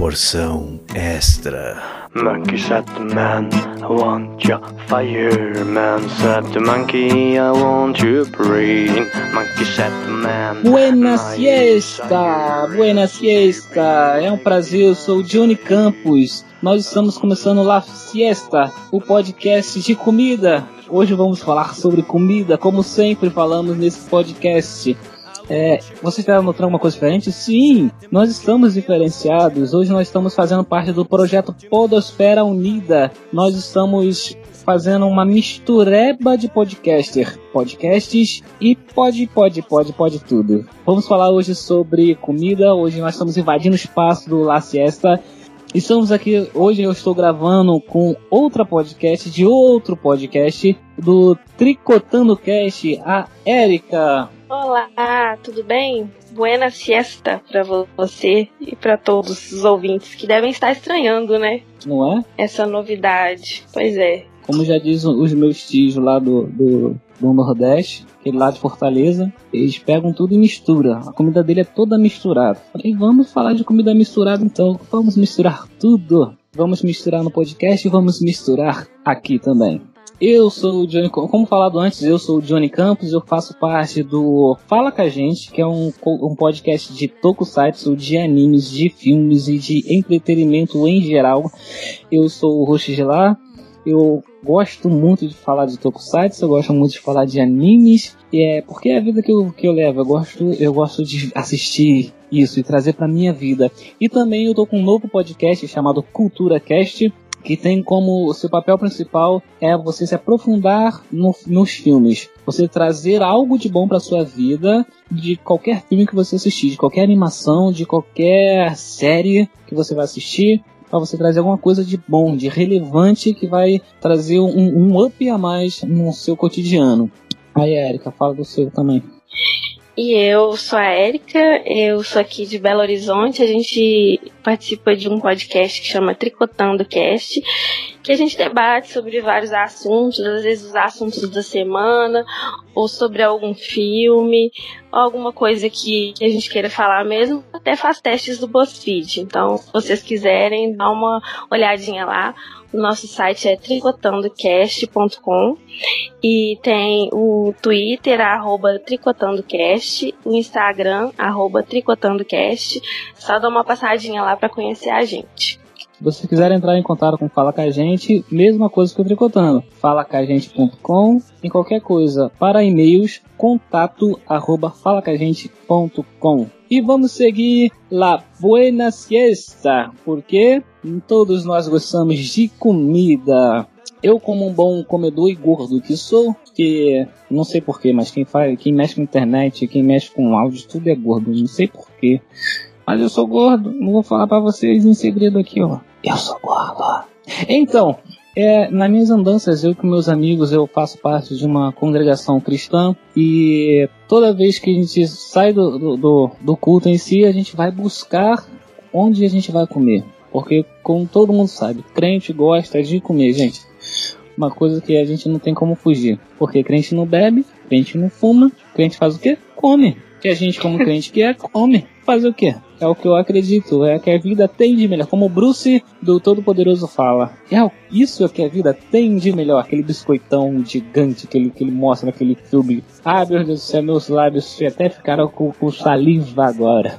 Porção extra. Monkey said the man, I want your fireman said the monkey, I want your brain. Monkey said the man. Buena siesta! Buena siesta! É um prazer, eu sou o Johnny Campos. Nós estamos começando La Siesta, o podcast de comida. Hoje vamos falar sobre comida, como sempre falamos nesse podcast. É, você está notando alguma coisa diferente? Sim, nós estamos diferenciados. Hoje nós estamos fazendo parte do projeto Podosfera Unida. Nós estamos fazendo uma mistureba de podcaster, podcasts e pode, pode, pode, pode tudo. Vamos falar hoje sobre comida. Hoje nós estamos invadindo o espaço do La Siesta. Estamos aqui, hoje eu estou gravando com outra podcast de outro podcast do Tricotando Cast, a Érica. Olá, tudo bem? Buena siesta para você e para todos os ouvintes que devem estar estranhando, né? Não é? Essa novidade. Pois é. Como já diz os meus tios lá do, do, do Nordeste, aquele lá de Fortaleza, eles pegam tudo e misturam. A comida dele é toda misturada. Falei, vamos falar de comida misturada então. Vamos misturar tudo. Vamos misturar no podcast e vamos misturar aqui também. Eu sou o Johnny, como falado antes, eu sou o Johnny Campos, eu faço parte do Fala Com a Gente, que é um, um podcast de tokusatsu, de animes, de filmes e de entretenimento em geral. Eu sou o host de eu gosto muito de falar de tokusatsu, eu gosto muito de falar de animes, e é porque é a vida que eu, que eu levo, eu gosto, eu gosto de assistir isso e trazer para minha vida. E também eu tô com um novo podcast chamado Cultura Cast, que tem como seu papel principal é você se aprofundar no, nos filmes, você trazer algo de bom para sua vida de qualquer filme que você assistir, de qualquer animação, de qualquer série que você vai assistir, para você trazer alguma coisa de bom, de relevante que vai trazer um, um up a mais no seu cotidiano. Aí, Erika, fala do seu também. E eu sou a Érica, eu sou aqui de Belo Horizonte, a gente participa de um podcast que chama Tricotando Cast, que a gente debate sobre vários assuntos, às vezes os assuntos da semana, ou sobre algum filme, alguma coisa que, a gente queira falar mesmo, até faz testes do BuzzFeed. Então, se vocês quiserem, dá uma olhadinha lá. O nosso site é tricotandocast.com e tem o Twitter, arroba tricotandocast, o Instagram, arroba tricotandocast. Só dá uma passadinha lá para conhecer a gente. Se você quiser entrar em contato com Fala Com a Gente, mesma coisa que o Tricotando. falacagente.com em qualquer coisa. Para e-mails, contato arroba. E vamos seguir La Buena Siesta, porque todos nós gostamos de comida. Eu, como um bom comedor e gordo que sou, que não sei porquê, mas quem faz, quem mexe com internet, quem mexe com áudio, tudo é gordo, não sei porquê. Mas eu sou gordo, não vou falar para vocês em segredo aqui, ó. Eu sou gordo. Então, é, nas minhas andanças, eu com meus amigos, eu faço parte de uma congregação cristã e toda vez que a gente sai do, do, do culto em si, a gente vai buscar onde a gente vai comer. Porque, como todo mundo sabe, crente gosta de comer, gente. Uma coisa que a gente não tem como fugir. Porque crente não bebe, crente não fuma, crente faz o quê? Come. Que a gente, como crente que é, come. Fazer o quê? É o que eu acredito, é o que a vida tem de melhor. Como o Bruce do Todo-Poderoso fala. É isso é que a vida tem de melhor. Aquele biscoitão gigante que ele, que ele mostra naquele filme. Ah, meu Deus do céu, meus lábios até ficaram com, com saliva agora.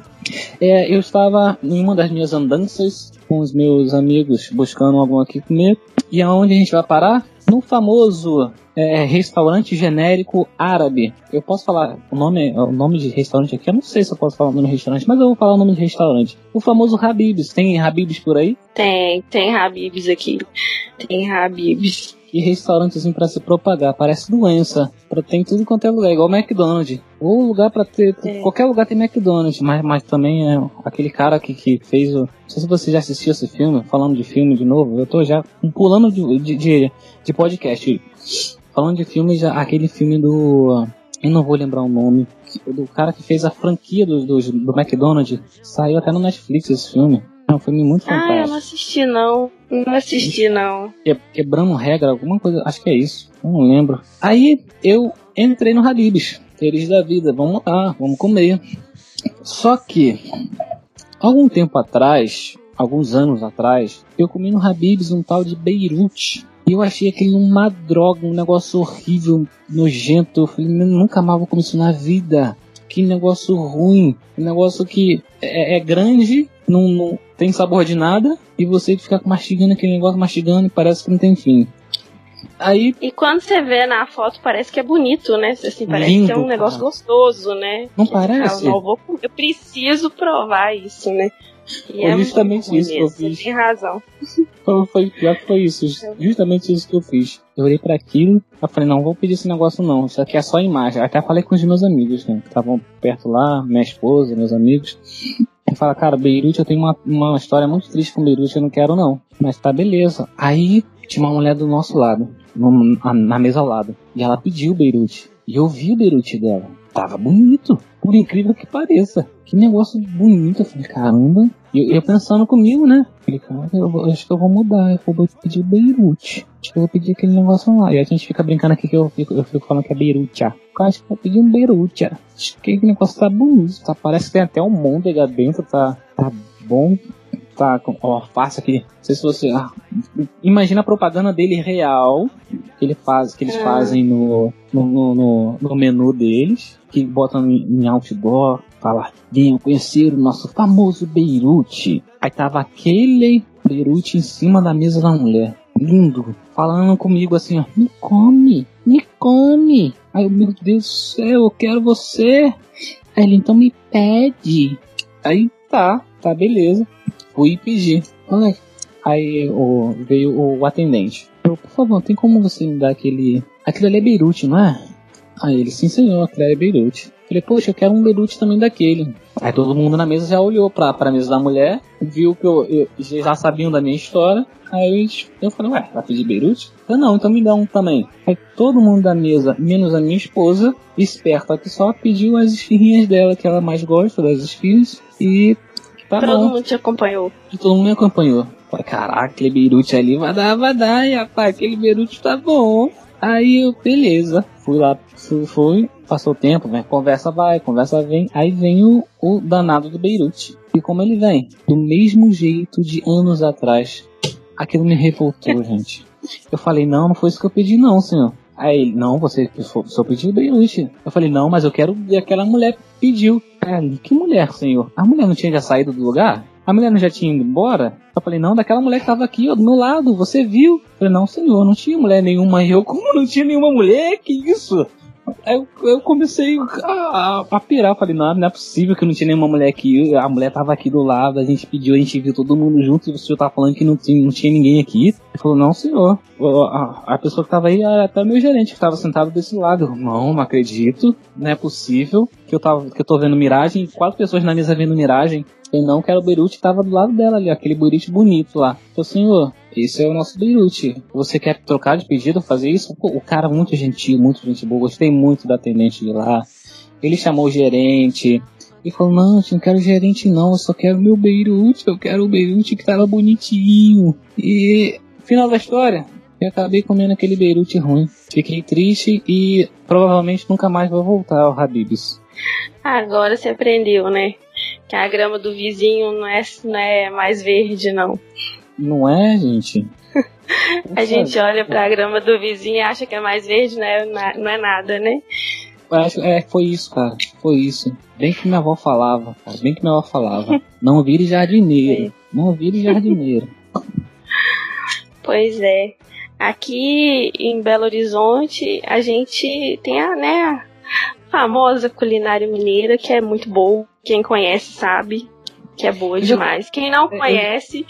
É, eu estava em uma das minhas andanças com os meus amigos buscando algum aqui comer. E aonde a gente vai parar? No famoso é, restaurante genérico árabe. Eu posso falar o nome, o nome de restaurante aqui? Eu não sei se eu posso falar o nome de restaurante, mas eu vou falar o nome de restaurante. O famoso Habibs. Tem Habibs por aí? Tem, tem Habibs aqui. Tem Habibs. E restaurantes assim para se propagar, parece doença. Pra, tem tudo quanto é lugar, igual McDonald's. Ou lugar para ter. É. Qualquer lugar tem McDonald's, mas, mas também é aquele cara que, que fez o. Não sei se você já assistiu esse filme, falando de filme de novo. Eu tô já pulando de, de, de, de podcast. Falando de filme, já, aquele filme do. Eu não vou lembrar o nome. Do cara que fez a franquia do, do, do McDonald's. Saiu até no Netflix esse filme. É um filme muito fantástico. Ah, eu não assisti não. Não assisti não. quebrando regra, alguma coisa. Acho que é isso. Eu não lembro. Aí eu entrei no Habibs. Feliz da vida. Vamos lá, vamos comer. Só que, algum tempo atrás, alguns anos atrás, eu comi no Habib's um tal de Beirute. E eu achei aquilo uma droga, um negócio horrível, nojento. Eu falei, nunca mais vou comer isso na vida. Que negócio ruim. Um negócio que é, é grande, não, não, tem sabor de nada. E você fica mastigando aquele negócio, mastigando e parece que não tem fim. Aí, E quando você vê na foto, parece que é bonito, né? Assim, parece Lindo, que é um negócio cara. gostoso, né? não Você fala, parece? não, eu, vou, eu preciso provar isso, né? E Foi justamente muito ruim isso que eu fiz. Você tem razão. Foi, foi pior que foi isso, justamente isso que eu fiz. Eu olhei para aquilo, eu falei, não, vou pedir esse negócio não, isso aqui é só imagem. Até falei com os meus amigos, né, que estavam perto lá, minha esposa, meus amigos. Eu falei, cara, Beirute, eu tenho uma, uma história muito triste com Beirute, eu não quero não. Mas tá beleza. Aí tinha uma mulher do nosso lado, no- na, na mesa ao lado, e ela pediu Beirute. E eu vi o Beirute dela. Tava bonito, por incrível que pareça. Que negócio bonito. Eu falei, caramba. E eu, eu pensando comigo, né? Falei, cara, eu, eu acho que eu vou mudar. Eu vou pedir Beirute. Acho que eu vou pedir aquele negócio lá. E a gente fica brincando aqui que eu fico, eu fico falando que é Beirute. ah. Acho que eu vou pedir um Beirute. ah. Acho que aquele negócio tá bonito. Tá, parece que tem até um môndega dentro. Tá, tá bom. Tá com ó, alface aqui. Não sei se você. ah, imagina a propaganda dele real. Que, ele faz, que eles Ah. fazem no, no, no, no- no menu deles. Que botam em, em outdoor. Fala, venham conhecer o nosso famoso Beirute. Aí tava aquele Beirute em cima da mesa da mulher. Lindo. Falando comigo assim, ó. Me come, me come. Aí eu, meu Deus do céu, eu quero você. Aí ele, então me pede. Aí tá, tá, beleza. Fui pedir. Ai. Aí o, veio o atendente. Eu, por favor, tem como você me dar aquele. Aquele ali é Beirute, não é? Aí ele, sim senhor, aquele ali é Beirute. Falei, poxa, eu quero um Beirute também daquele. Aí todo mundo na mesa já olhou pra, pra mesa da mulher, viu que eu, eu- já sabiam da minha história. Aí eu falei, ué, vai pedir Beirute? Eu não, então me dá um também. Aí todo mundo da mesa, menos a minha esposa, esperta que só, pediu as esfirrinhas dela, que ela mais gosta das esfirras. E tá Todo bom. mundo te acompanhou. Todo mundo me acompanhou. Falei, caraca, aquele Beirute ali vai dar, vai dar, e rapaz, aquele Beirute tá bom. Aí eu, beleza, fui lá, fui, fui passou o tempo, né? Conversa vai, conversa vem. Aí vem o, o danado do Beirute. E como ele vem? Do mesmo jeito de anos atrás. Aquilo me revoltou, gente. Eu falei, não, não foi isso que eu pedi, não, senhor. Aí ele, não, você só pediu Beirute. Eu falei, não, mas eu quero ver aquela mulher pediu. Aí, que mulher, senhor? A mulher não tinha já saído do lugar? A mulher não já tinha ido embora? Eu falei, não, daquela mulher que tava aqui, ó, do meu lado, você viu? Eu falei, não, senhor, não tinha mulher nenhuma. E eu, como não tinha nenhuma mulher? Que isso? Eu, eu comecei a, a, pirar, falei, não, não é possível que não tinha nenhuma mulher aqui. A mulher tava aqui do lado, a gente pediu, a gente viu todo mundo junto e o senhor tá falando que não tinha, não tinha ninguém aqui. Ele falou, não, senhor. A, a pessoa que tava aí era até meu gerente que tava sentado desse lado. Eu, não, não acredito, não é possível que eu, tava, que eu tô vendo miragem, quatro pessoas na mesa vendo miragem. Eu não quero o Beirute que tava do lado dela ali, aquele Beirute bonito lá. Eu, senhor, esse é o nosso Beirute. Você quer trocar de pedido, fazer isso? O cara muito gentil, muito gente boa. Gostei muito da atendente de lá. Ele chamou o gerente. E falou, não, eu não quero gerente não, eu só quero meu Beirute, eu quero o Beirute que tava bonitinho. E final da história, eu acabei comendo aquele Beirute ruim. Fiquei triste e provavelmente nunca mais vou voltar ao Habib's. Agora você aprendeu, né? Que a grama do vizinho não é, não é mais verde, não. Não é, gente? A gente olha pra grama do vizinho e acha que é mais verde, não é, não é nada, né? Eu acho, é, foi isso, cara. Foi isso. Bem que minha avó falava, cara. Bem que minha avó falava. Não vire jardineiro. Não vire jardineiro. Pois é. Aqui em Belo Horizonte, a gente tem a, né, a famosa culinária mineira, que é muito boa. Quem conhece sabe que é boa Eu demais. Quem não eu- conhece,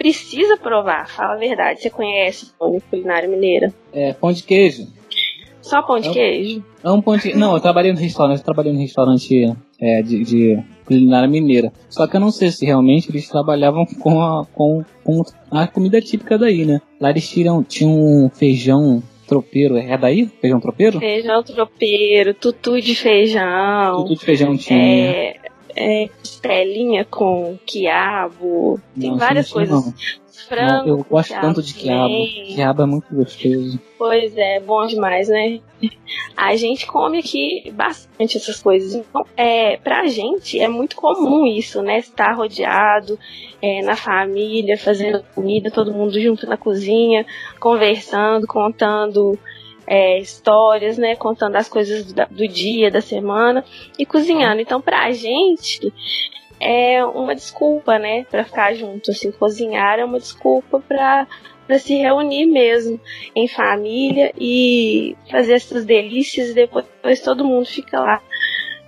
precisa provar. Fala a verdade. Você conhece a culinária mineira? É, pão de queijo. Só pão de Eu- queijo? É um pão de... Não, eu trabalhei no restaurante. Eu trabalhei no restaurante é, de, de culinária mineira. Só que eu não sei se realmente eles trabalhavam com a, com, com a comida típica daí, né? Lá eles tiram, tinham um feijão tropeiro. É daí? Feijão tropeiro? Feijão tropeiro, tutu de feijão. Tudo de feijão tinha. É, é, com quiabo, tem Não, várias isso não. coisas. Frango. Eu gosto tanto de quiabo. também. Quiabo é muito gostoso. Pois é, bom demais, né? A gente come aqui bastante essas coisas. Então, é, pra gente é muito comum isso, né? Estar rodeado é, na família, fazendo comida, todo mundo junto na cozinha, conversando, contando é, histórias, né? Contando as coisas do dia, da semana e cozinhando. Então, pra gente é uma desculpa, né? Pra ficar junto. Assim, cozinhar é uma desculpa pra para se reunir mesmo em família e fazer essas delícias e depois, depois todo mundo fica lá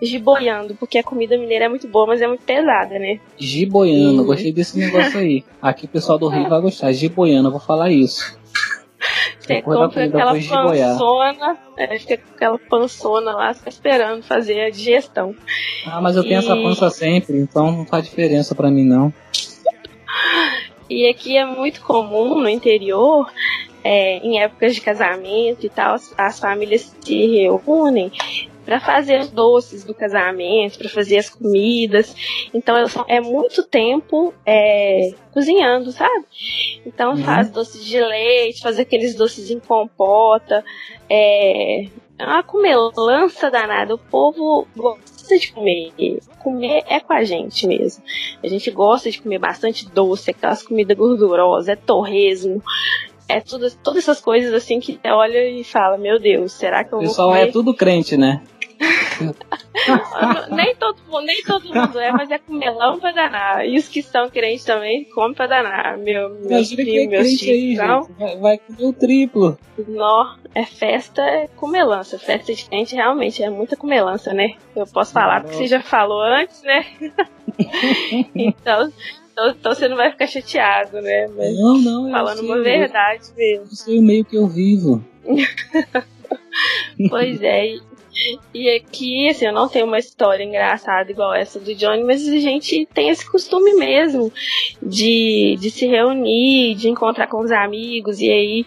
giboiando, porque a comida mineira é muito boa, mas é muito pesada, né? Giboiano, Uhum. gostei desse negócio aí. Aqui o pessoal do Rio vai gostar. Giboiano, eu vou falar isso. Você Depois da compra comida, aquela pançona, é, fica com aquela pançona lá, esperando fazer a digestão. Ah, mas eu tenho essa E- pança sempre, então não faz diferença pra mim não. E aqui é muito comum no interior, é, em épocas de casamento e tal, as, as famílias se reúnem para fazer os doces do casamento, para fazer as comidas. Então é- é muito tempo é, cozinhando, sabe? Então Uhum. faz doces de leite, faz aqueles doces em compota. É, é uma comelança danada. O povo gosta de comer. Comer é com a gente mesmo. A gente gosta de comer bastante doce, aquelas comidas gordurosas, é torresmo. É tudo, todas essas coisas assim que olha e fala, meu Deus, será que eu O vou pessoal comer? é tudo crente, né? Nem, todo, mundo- nem todo mundo é, mas é comelão pra danar. E os que são crentes também comem pra danar. Meu, meus é primos, meus aí, tios. Vai, vai comer o triplo. Nó, é festa, é comelança. Festa de crente realmente é muita comelança, né? Eu posso falar porque você já falou antes, né? então, então, então você não vai ficar chateado, né? Mas Não, não, eu falando sei, uma eu- verdade mesmo. Eu sei o meio que eu vivo. Pois é. E, aqui, assim, eu não tenho uma história engraçada igual essa do Johnny, mas a gente tem esse costume mesmo de, de se reunir, de encontrar com os amigos e aí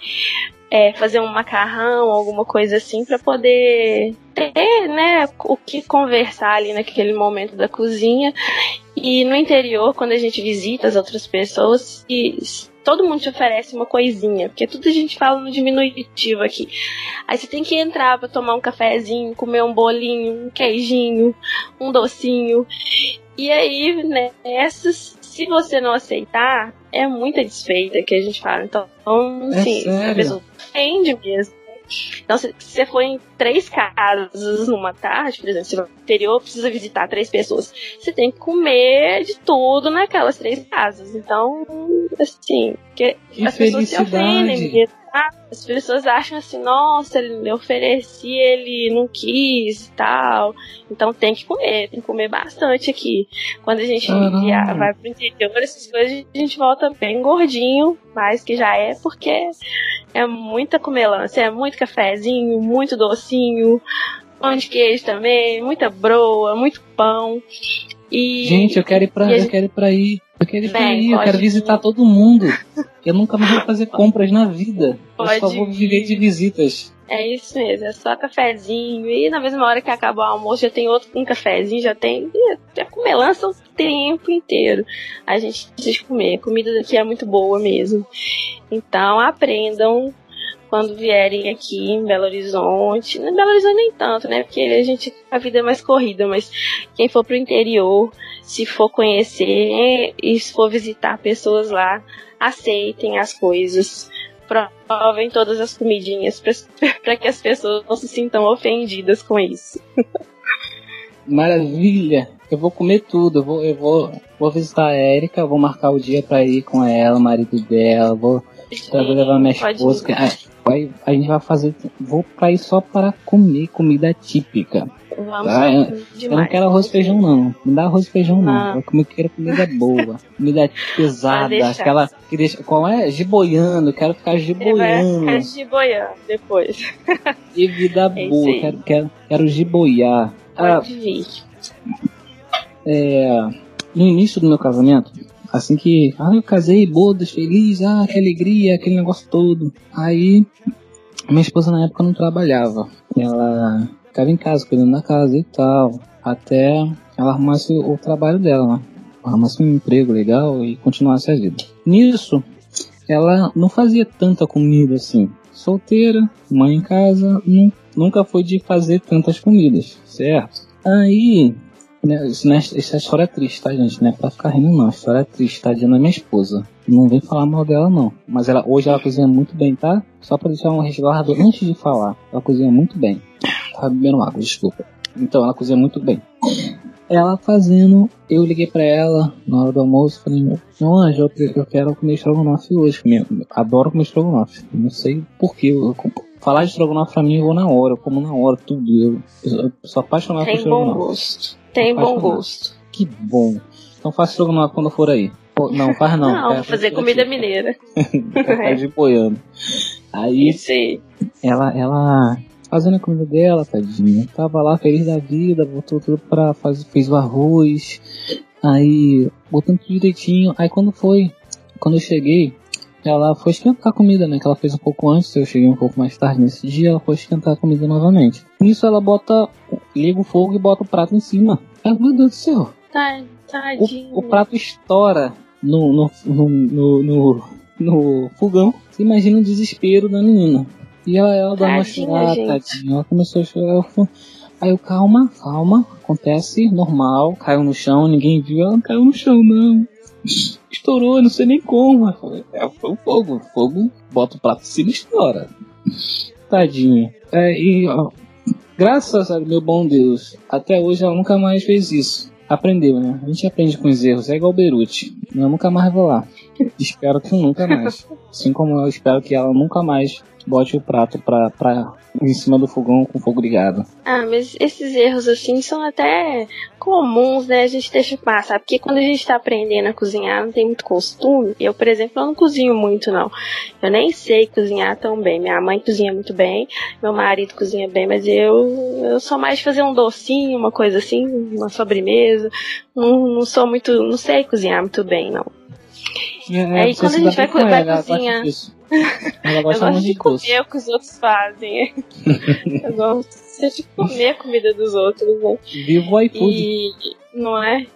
é, fazer um macarrão, alguma coisa assim, para poder ter, né, o que conversar ali naquele momento da cozinha. E no interior, quando a gente visita as outras pessoas, todo mundo te oferece uma coisinha, porque tudo a gente fala no diminutivo aqui. Aí você tem que entrar pra tomar um cafezinho, comer um bolinho, um queijinho, um docinho. E aí, né, essas, se você não aceitar, é muita desfeita que a gente fala. Então, É assim, a pessoa ofende mesmo. Então, se se você for em três casas numa tarde, por exemplo, você vai pro interior, precisa visitar três pessoas. Você tem que comer de tudo naquelas três casas. Então, assim, que Que as pessoas se ofendem. porque, ah, as pessoas acham assim, nossa, ele- ofereci, ele não quis e tal. Então tem que comer, tem que comer bastante aqui. Quando a gente via- vai pro interior, essas coisas, a gente volta bem gordinho, mas que já é porque é muita comelância, é muito cafezinho, muito docinho, pão de queijo também, muita broa, muito pão. E Gente, eu quero ir pra, e a eu gente- quero ir pra aí. Eu quero ir pra Bem, aí, eu pode quero ir. visitar todo mundo. Eu nunca mais vou fazer compras na vida. Eu só Pode vou viver de visitas. É isso mesmo, é só cafezinho. E na mesma hora que acaba o almoço, já tem outro com um cafezinho, já tem. É comelança o tempo inteiro. A gente precisa comer. A comida daqui é muito boa mesmo. Então aprendam quando vierem aqui em Belo Horizonte. Em Belo Horizonte nem tanto, né? Porque a gente a vida é mais corrida, mas quem for pro interior, se for conhecer e se for visitar pessoas lá, aceitem as coisas provem todas as comidinhas para que as pessoas não se sintam ofendidas com isso. Maravilha! Eu vou comer tudo. Eu vou, eu vou, vou visitar a Erika, vou marcar o dia pra ir com ela, o marido dela. Vou, vou levar minha esposa. Ah, vai- a gente vai fazer. Vou pra ir só para comer comida típica. Vamos Ah, eu- não quero arroz e feijão, não. Não dá arroz e feijão, não. Ah. Eu como- quero comida boa. comida pesada. Aquela. Que deixa, qual é? Giboiando. Quero ficar Ele vai giboiando. ficar de boiando depois. Que vida É boa. Quero, quero, quero giboiar. Ah, Pode vir. é, no início do meu casamento, assim que ah, eu casei, bodas, feliz, ah, que alegria, aquele negócio todo. Aí, minha esposa na época não trabalhava. Ela ficava em casa, cuidando da casa e tal. Até ela arrumasse o trabalho dela, né? Arrumasse um emprego legal e continuasse a vida. Nisso, ela não fazia tanta comida assim. Solteira, mãe em casa, nu- nunca foi de fazer tantas comidas, certo? Aí, né, isso, não é- é história triste, tá, gente? Não é pra ficar rindo, não. A história é triste, tadinha da minha esposa. Não vem falar mal dela, não. Mas ela hoje ela cozinha muito bem, tá? Só pra deixar um resguardo antes de falar. Ela cozinha muito bem. Tava bebendo água, desculpa. Então, ela cozinha muito bem. Ela fazendo, eu liguei pra ela na hora do almoço, falei, meu anjo, eu, eu quero comer estrogonofe hoje. Meu, adoro comer estrogonofe. Não sei porquê. Eu, falar de estrogonofe pra mim, eu vou na hora, eu como na hora, tudo. Eu, eu sou apaixonado por Tem bom estrogonofe. gosto. Tem bom gosto. Que bom. Então faça estrogonofe quando for aí. Pô, não, faz não. Não, É, fazer aqui. comida mineira. É de boiando. Aí aí. ela, ela fazendo a comida dela, tadinha. Tava lá feliz da vida, botou tudo pra fazer, fez o arroz. Aí, botando tudo direitinho. Aí quando foi, quando eu cheguei, ela foi esquentar a comida, né? Que ela fez um pouco antes, eu cheguei um pouco mais tarde nesse dia, ela foi esquentar a comida novamente. Nisso ela bota, liga o fogo e bota o prato em cima. Aí, meu Deus do céu, Tá, tadinho. o, o prato estoura no, no, no, no, no, fogão. Você imagina o desespero da menina. E ela, ela dá uma chorada, tadinha. Ela começou a chorar. Fui- Aí eu, calma, calma. Acontece, normal. Caiu no chão, ninguém viu. Ela não caiu no chão, não. Estourou, não sei nem como. É, foi o fogo. O fogo bota o prato em cima e estoura. Tadinha. É, e, ó, graças a meu bom Deus, até hoje ela nunca mais fez isso. Aprendeu, né? A gente aprende com os erros. É igual Beruti. Eu nunca mais vou lá. Espero que nunca mais. Assim como eu espero que ela nunca mais bote o prato pra, pra, em cima do fogão com fogo ligado. Ah, mas esses erros assim são até comuns, né? A gente deixa passar. Porque quando a gente tá aprendendo a cozinhar, não tem muito costume. Eu, por exemplo, eu não cozinho muito, não. Eu nem sei cozinhar tão bem. Minha mãe cozinha muito bem, meu marido cozinha bem, mas eu, eu sou mais de fazer um docinho, uma coisa assim, uma sobremesa. Não, não sou muito. não sei cozinhar muito bem, não. É, Aí você quando a gente vai bem com co- vai ela, gosta cozinhar. Eu gosto de comer o que os outros fazem. eu gosto de comer a comida dos outros, né? Viva o iFood. E não é?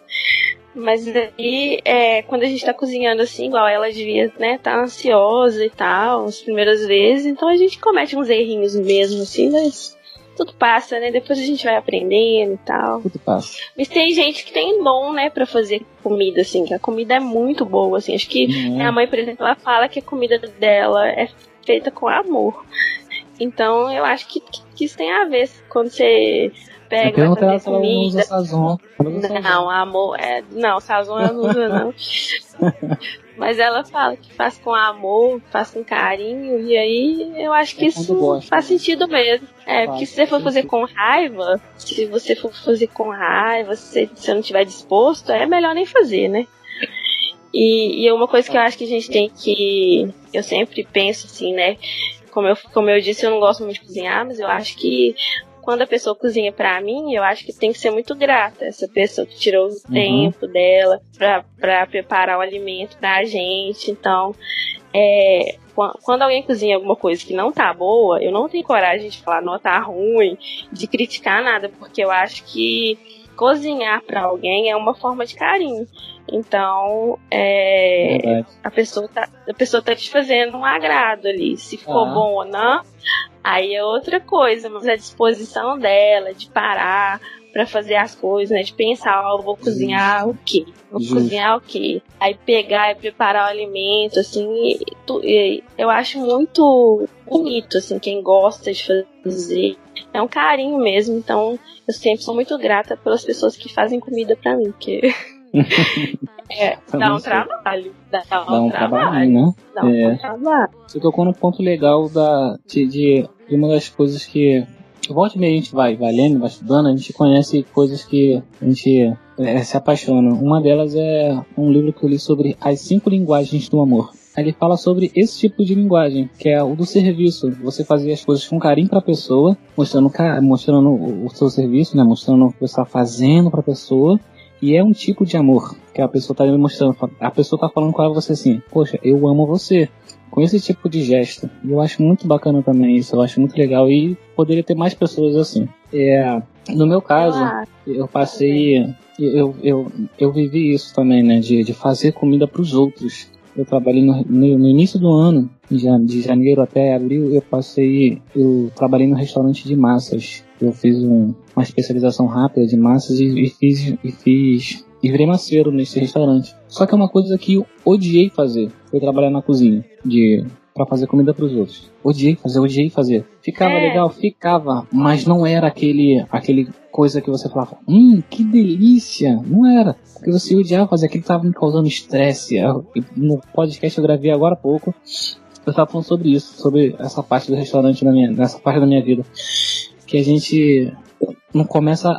Mas aí, é, quando a gente tá cozinhando assim, igual ela devia, né, tá ansiosa e tal, as primeiras vezes, então a gente comete uns errinhos mesmo, assim, mas tudo passa, né? Depois a gente vai aprendendo e tal. Tudo passa. Mas tem gente que tem dom, né, pra fazer comida, assim, que a comida é muito boa, assim. Acho que Não minha é? mãe, por exemplo, ela fala que a comida dela é feita com amor. Então eu acho que, que isso tem a ver quando você Eu pega vai perguntei ela fazer ela não comida. sazon. Ela usa sazon. Não, amor, é, não, sazon ela não usa não. Mas ela fala que faz com amor, faz com carinho, e aí eu acho que É isso gosta, faz né? sentido mesmo. É, Faz porque se você for fazer com raiva, se você for fazer com raiva, se você não estiver disposto, é melhor nem fazer, né? E, e uma coisa que eu acho que a gente tem que. Eu sempre penso assim, né? Como eu, como eu disse, eu não gosto muito de cozinhar, mas eu acho que quando a pessoa cozinha pra mim, eu acho que tem que ser muito grata. Essa pessoa que tirou o Uhum. tempo dela pra, pra preparar o alimento pra gente. Então, é, quan- quando alguém cozinha alguma coisa que não tá boa, eu não tenho coragem de falar, não, tá ruim, de criticar nada, porque eu acho que cozinhar pra alguém é uma forma de carinho. Então, é, a pessoa tá, a pessoa tá te fazendo um agrado ali. Se ficou Ah. bom ou não, aí é outra coisa, mas a disposição dela de parar pra fazer as coisas, né? De pensar, ó, eu vou cozinhar o quê? Vou Justo. cozinhar o quê? Aí pegar e preparar o alimento, assim, e tu- e eu acho muito bonito, assim, quem gosta de fazer. É um carinho mesmo, então eu sempre sou muito grata pelas pessoas que fazem comida pra mim, porque é, dá um trabalho. Dá, Dá um trabalho. trabalho, né? Dá um É. trabalho. Você tocou num ponto legal da, de, de, uma das coisas que. Volta e meia a gente vai, vai lendo, vai estudando, a gente conhece coisas que a gente é, se apaixona. Uma delas é um livro que eu li sobre as cinco linguagens do amor. Ele fala sobre esse tipo de linguagem, que é o do serviço. Você fazer as coisas com carinho pra pessoa, mostrando, mostrando o, seu serviço, né? Mostrando o que você está fazendo pra pessoa. E é um tipo de amor que a pessoa tá demonstrando. A pessoa tá falando com você assim, poxa, eu amo você. Com esse tipo de gesto. E eu acho muito bacana também isso, eu acho muito legal e poderia ter mais pessoas assim. É, No meu caso, eu passei. Eu, eu, eu vivi isso também, né? De, de fazer comida para os outros. Eu trabalhei no, no, no início do ano, de janeiro até abril, eu passei. Eu trabalhei no restaurante de massas. Eu fiz um- uma especialização rápida de massas e, e fiz. E fiz. E virei maceiro nesse restaurante. Só que é uma coisa que eu odiei fazer. Foi trabalhar na cozinha. De para fazer comida para os outros. Odiei fazer, odiei fazer. Ficava É. legal, ficava, mas não era aquele aquele coisa que você falava, hum, que delícia. Não era. Porque você odiava fazer aquilo que tava me causando estresse. No podcast eu gravei agora há pouco. Eu tava falando sobre isso, sobre essa parte do restaurante na minha, nessa parte da minha vida. Que a gente não começa a,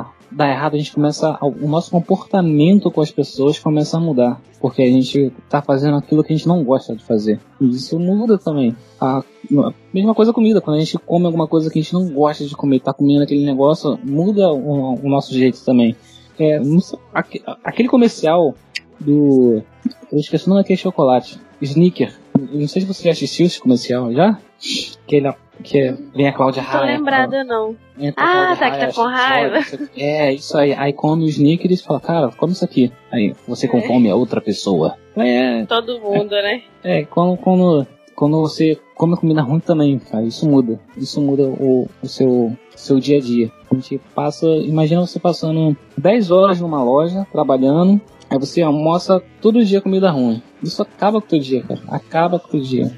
a dar errado, a gente começa. a- o nosso comportamento com as pessoas começa a mudar. Porque a gente tá fazendo aquilo que a gente não gosta de fazer. E isso muda também. A, a mesma coisa comida, quando a gente come alguma coisa que a gente não gosta de comer, tá comendo aquele negócio, muda o, o nosso jeito também. É, aquele comercial do. Eu esqueci o nome daquele chocolate. Sneaker. Não sei se você já assistiu esse comercial já. Que ele que é- vem a Cláudia não tô Raia. lembrada, não. Ah, tá, que tá Raia, com raiva. É, isso aí. Aí come o sneakers e fala, cara, come isso aqui. Aí você consome a outra pessoa. É, Todo mundo, né? é quando, quando, quando você come comida ruim também, cara, isso muda. Isso muda o, o seu, seu dia a dia. A gente passa, imagina você passando 10 horas numa loja, trabalhando, aí você almoça todo dia comida ruim. Isso acaba com o teu dia, cara. Acaba com o teu dia.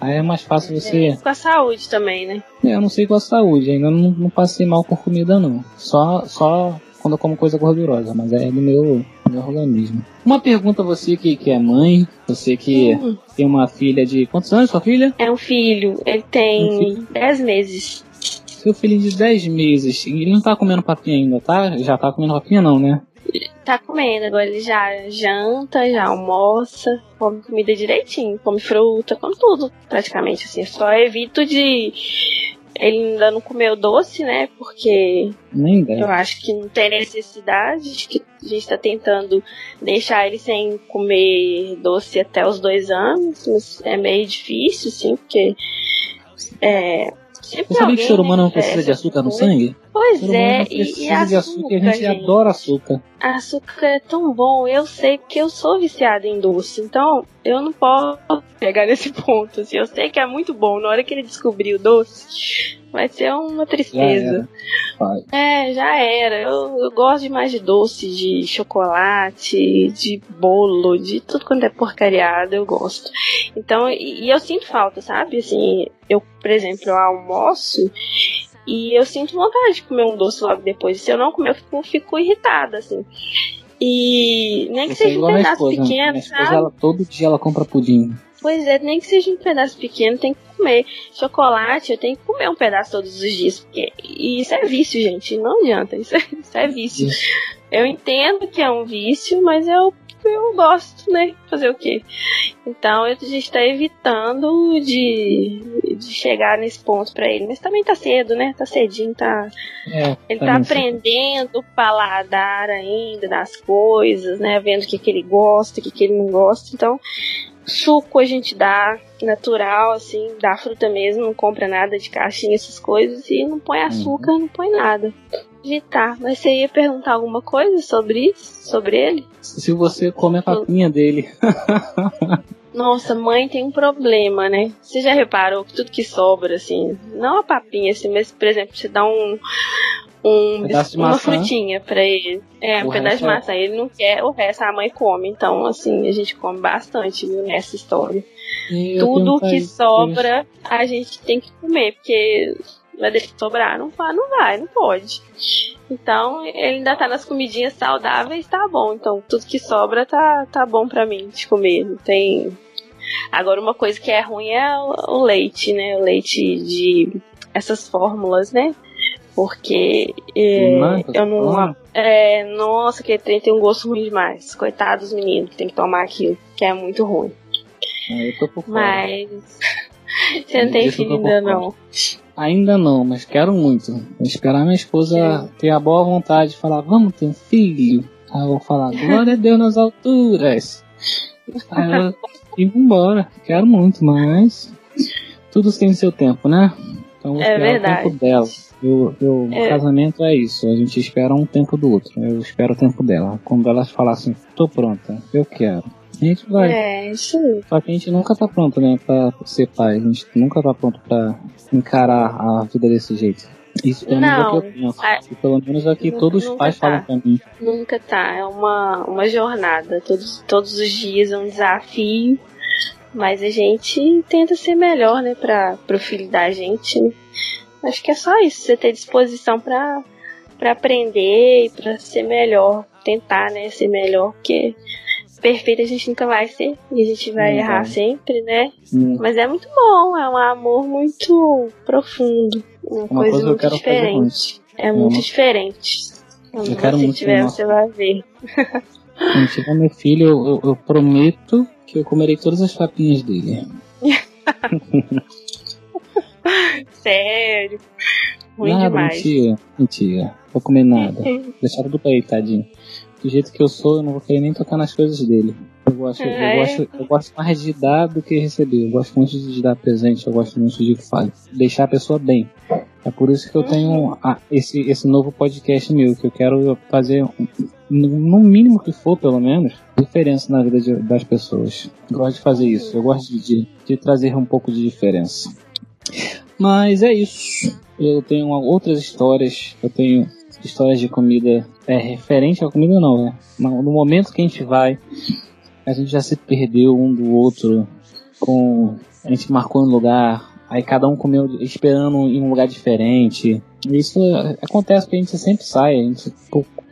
Aí é mais fácil você. Com a saúde também, né? É, eu não sei com a saúde, ainda não, não passei mal por comida não. Só, só quando eu como coisa gordurosa, mas é do meu, do meu organismo. Uma pergunta a você que, que é mãe, você que Hum, tem uma filha de. Quantos anos sua filha? É um filho, ele Um tem filho? 10 meses. Seu filho de 10 meses. Ele não tá comendo papinha ainda, tá? Já tá comendo papinha não, né? Tá comendo, agora ele já janta, já almoça, come comida direitinho, come fruta, come tudo, praticamente, assim. Só evito de. Ele ainda não comeu doce, né? Porque Nem eu acho que não tem necessidade, que a gente tá tentando deixar ele sem comer doce até os dois anos, mas é meio difícil, assim, porque. É. Sempre Você sabia que o ser alguém, humano não né, precisa de açúcar no sangue? Pois é, e, e açúcar, açúcar a gente gente. adora açúcar. Açúcar é tão bom, eu sei que eu sou viciada em doce, então eu não posso pegar nesse ponto. Assim, eu sei que é muito bom. Na hora que ele descobrir o doce, vai ser uma Já tristeza. Vai. É, já era. Eu, eu gosto demais de doce, de chocolate, de bolo, de tudo quanto é porcariado, eu gosto. Então, e, e eu sinto falta, sabe? Assim, eu, por exemplo, eu almoço e eu sinto vontade de comer um doce logo depois. Se eu não comer, eu fico, fico irritada, assim. E nem que seja um minha pedaço esposa. Minha pequeno, esposa, sabe? ela, todo dia ela compra pudim. Pois é, nem que seja um pedaço pequeno, tem que comer. Chocolate, eu tenho que comer um pedaço todos os dias. Porque e isso é vício, gente. Não adianta. Isso é, isso é vício. Eu entendo que é um vício, mas eu, eu gosto, né? Fazer o quê? Então a gente tá evitando de, de chegar nesse ponto pra ele. Mas também tá cedo, né? Tá cedinho, tá. É, Ele tá aprendendo o paladar ainda das coisas, né? Vendo o que, que ele gosta, o que, que ele não gosta. Então, suco a gente dá natural, assim, dá fruta mesmo, não compra nada de caixinha, essas coisas, e não põe açúcar, não põe nada. Evitar. Mas você ia perguntar alguma coisa sobre isso? Sobre ele? Se você come a papinha dele. Nossa, mãe tem um problema, né? Você já reparou que tudo que sobra, assim, não a papinha, assim, mas, por exemplo, você dá um. Um, Pedaço de uma maçã. frutinha pra ele. É, um O pedaço de é-. Ele não quer, o resto a mãe come. Então, assim, a gente come bastante, viu, nessa história. E Tudo que sobra, a gente tem que comer, porque vai deixar sobrar, não vai, não vai, não pode. Então, ele ainda tá nas comidinhas saudáveis, tá bom. Então, tudo que sobra tá, tá bom pra mim de comer. Não tem. Agora, uma coisa que é ruim é o, o leite, né? O leite de essas fórmulas, né? Porque é, eu não. toma. É, nossa, que trem tem um gosto ruim demais. Coitados dos meninos que tem que tomar aquilo, que é muito ruim. É, eu tô por fora. Mas. Você não tem filho ainda não. Ainda não, mas quero muito. Vou esperar minha esposa ter a boa vontade de falar, vamos ter um filho. Aí eu vou falar, glória a Deus nas alturas. Aí eu e vambora. Quero muito, mas tudo tem seu tempo, né? Então vou É esperar verdade. o tempo dela. Eu, É. Casamento é isso, a gente espera um tempo do outro. Eu espero o tempo dela. Quando ela falar assim, tô pronta, eu quero. A gente vai. É, isso aí. Só que a gente nunca tá pronto, né, pra ser pai. A gente nunca tá pronto pra encarar a vida desse jeito. Isso pelo menos é o que eu penso. a- E pelo menos é o que Nunca- todos os pais tá. falam pra mim. Nunca tá. É uma, uma jornada. Todos, todos os dias é um desafio. Mas a gente tenta ser melhor, né? Pra, pro filho da gente. né? Acho que é só isso. Você ter disposição pra, pra aprender e pra ser melhor. Tentar, né? Ser melhor. Porque perfeito a gente nunca vai ser. E a gente vai Não errar sempre, né? Hum, Mas é muito bom. É um amor muito profundo. Uma, Uma coisa, coisa muito diferente. É muito uma- diferente. Eu quero você muito tiver, você vai ver. Quando tiver meu filho, eu, eu- eu prometo que eu comerei todas as papinhas dele. Sério. Ruim nada, demais. mentira, mentira. Vou comer nada. Deixar tudo pra ele, tadinho. Do jeito que eu sou, eu não vou querer nem tocar nas coisas dele. Eu gosto, Ah, eu é? gosto, eu gosto mais de dar do que receber. Eu gosto muito de dar presente, eu gosto muito de fa- deixar a pessoa bem. É por isso que eu tenho ah, esse, esse novo podcast meu, que eu quero fazer, no mínimo que for, pelo menos, diferença na vida de- das pessoas. Eu gosto de fazer isso, eu gosto de, de trazer um pouco de diferença. Mas é isso. Eu tenho outras histórias, eu tenho histórias de comida é referente à comida não, né? No momento que a gente vai, a gente já se perdeu um do outro com a gente marcou um lugar, aí cada um comeu esperando em um lugar diferente. Isso é, acontece porque a gente sempre sai, a gente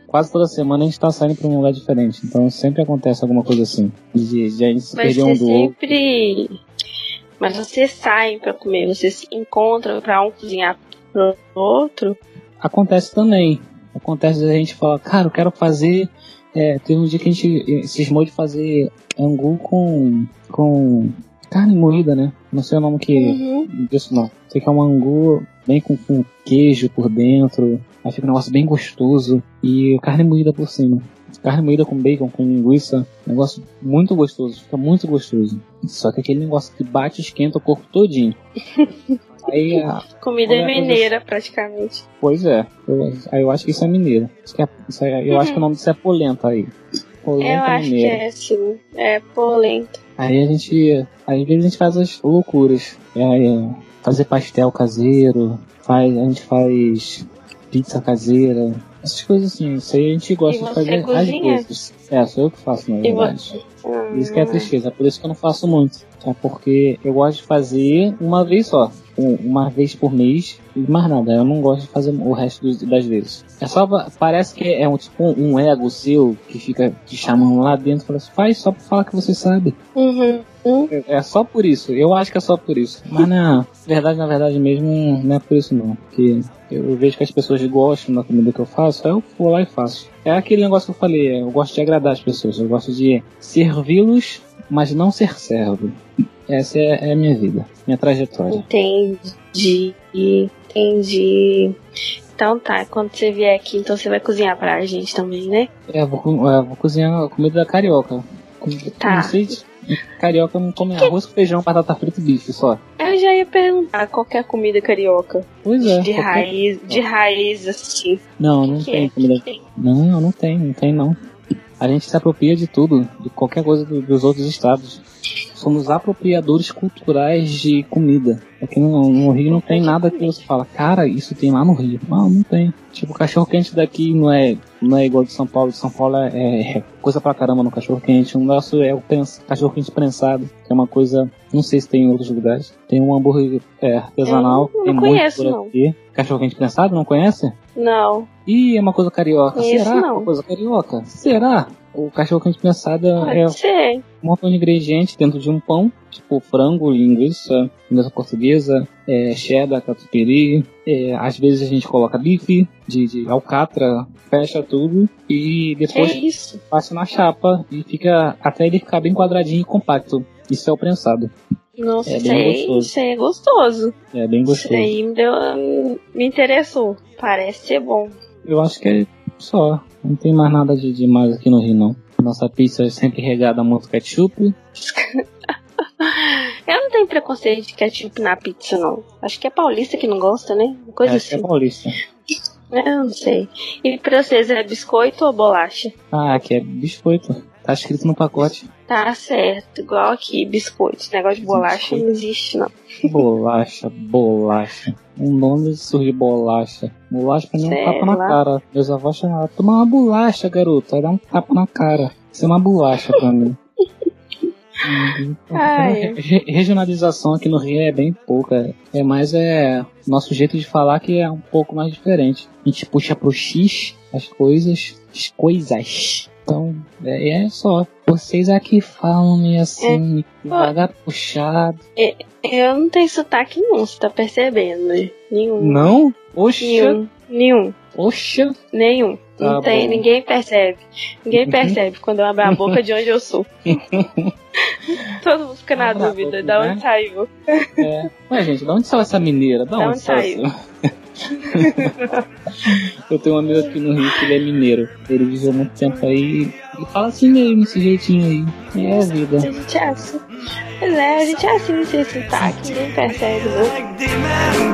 quase toda semana a gente tá saindo para um lugar diferente. Então sempre acontece alguma coisa assim. De, de a gente se Mas perder um do outro. Mas vocês saem pra comer, vocês se encontram pra um cozinhar pro outro. Acontece também. Acontece a gente falar, cara, eu quero fazer. É, teve um dia que a gente eh, cismou de fazer angu com. com carne moída, né? Não sei o nome que Uhum. disso não. Sei que é um angu bem com, com queijo por dentro. Aí fica um negócio bem gostoso. E carne moída por cima. Carne moída com bacon, com linguiça. Negócio muito gostoso. Fica muito gostoso. Só que aquele negócio que bate e esquenta o corpo todinho. Aí a, Comida é coisa- mineira, praticamente. Pois é. Eu, aí eu acho que isso é mineiro. Acho que é- isso é- eu acho que o nome disso é polenta aí. Polenta Eu acho que mineira. é assim. É polenta. Aí a gente. Às vezes a gente faz as loucuras. É, fazer pastel caseiro, faz, a gente faz pizza caseira, essas coisas assim. Isso aí a gente gosta de fazer cozinha? vezes. É, sou eu que faço, na verdade. Ah, Isso que é a tristeza, é por isso que eu não faço muito. É porque eu gosto de fazer uma vez só. Um- Uma vez por mês e mais nada. Eu não gosto de fazer o resto das vezes. É só. Parece que é um tipo um ego seu que fica te chamando lá dentro e fala assim, faz só pra falar que você sabe. Uhum. É é só por isso. Eu acho que é só por isso. Mas na verdade, na verdade mesmo, não é por isso não. Porque eu vejo que as pessoas gostam da comida que eu faço, aí eu vou lá e faço. É aquele negócio que eu falei, eu gosto de agradar as pessoas, eu gosto de servi-los, mas não ser servo. Essa é, é a minha vida, minha trajetória. Entendi. Entendi. Então tá, quando você vier aqui, então você vai cozinhar pra gente também, né? É, eu vou, é, vou cozinhar a comida da carioca. Tá. Não sei, se- carioca não come arroz com feijão, batata frita e bife só. Eu já ia perguntar qualquer comida carioca. Pois é. de qualquer- raiz, de raiz assim. Não, não Que tem é? comida Que tem? Não, não tem, não tem não. A gente se apropria de tudo, de qualquer coisa do- dos outros estados. Somos apropriadores culturais de comida. Aqui no, no Rio não tem nada que você fala, cara, isso tem lá no Rio. Não, não tem. Tipo, o cachorro quente daqui não é, não é igual de São Paulo. De São Paulo é, é coisa pra caramba no cachorro quente. O nosso é o cachorro quente prensado, que é uma coisa, não sei se tem em outros lugares. Tem um hambúrguer é, artesanal, Eu não tem conheço, muito por aqui. Cachorro quente prensado, não conhece? Não. Ih, é uma coisa carioca. Conheço Será? É não. uma coisa carioca? Será? O cachorro quente prensado Pode é ser. um montão de ingredientes dentro de um pão, tipo frango, linguiça, linguiça portuguesa, é, cheddar, catupiry. É, às vezes a gente coloca bife de, de alcatra, fecha tudo e depois isso? passa na chapa e fica até ele ficar bem quadradinho e compacto. Isso é o prensado. Não É bem sei. gostoso. Isso aí é gostoso. É bem Isso gostoso. aí me deu. Me interessou. Parece ser bom. Eu acho que é só. Não tem mais nada de demais aqui no Rio, não. Nossa pizza é sempre regada a muito ketchup. Eu não tenho preconceito de ketchup na pizza, não. Acho que é paulista que não gosta, né? Coisa É, assim. é paulista. Eu não sei. E pra vocês é biscoito ou bolacha? Ah, aqui é biscoito. Tá escrito no pacote. Tá certo, igual aqui, biscoito. Esse negócio de bolacha Biscoito. não existe, não. Bolacha, bolacha. Um nome surge bolacha. Bolacha pra mim é um tapa na cara. Meus avós chamavam, toma uma bolacha, garoto. Aí dá um tapa na cara. Isso é uma bolacha pra mim. Ai. Re- regionalização aqui no Rio é bem pouca. É mais é nosso jeito de falar que é um pouco mais diferente. A gente puxa pro X as coisas, as coisas. Então, é, é só. Vocês aqui falam meio assim, devagar puxado. Eu não tenho sotaque nenhum, você tá percebendo, né? Nenhum. Não? Oxa, Nenhum. Nenhum. oxa. Nenhum. Tá não tem, bom. ninguém percebe. Ninguém percebe quando eu abro a boca de onde eu sou. Todo mundo fica na Abra a dúvida, boca, da onde né? saiu. É. Ué, gente, de onde saiu essa mineira? Da Da onde onde saiu? saiu? Eu tenho um amigo aqui no Rio que ele é mineiro. Ele viveu muito tempo aí e fala assim mesmo, esse jeitinho aí. É a vida. A gente é assim. Pois é, a gente é assim sem sotaque, ninguém percebe, não.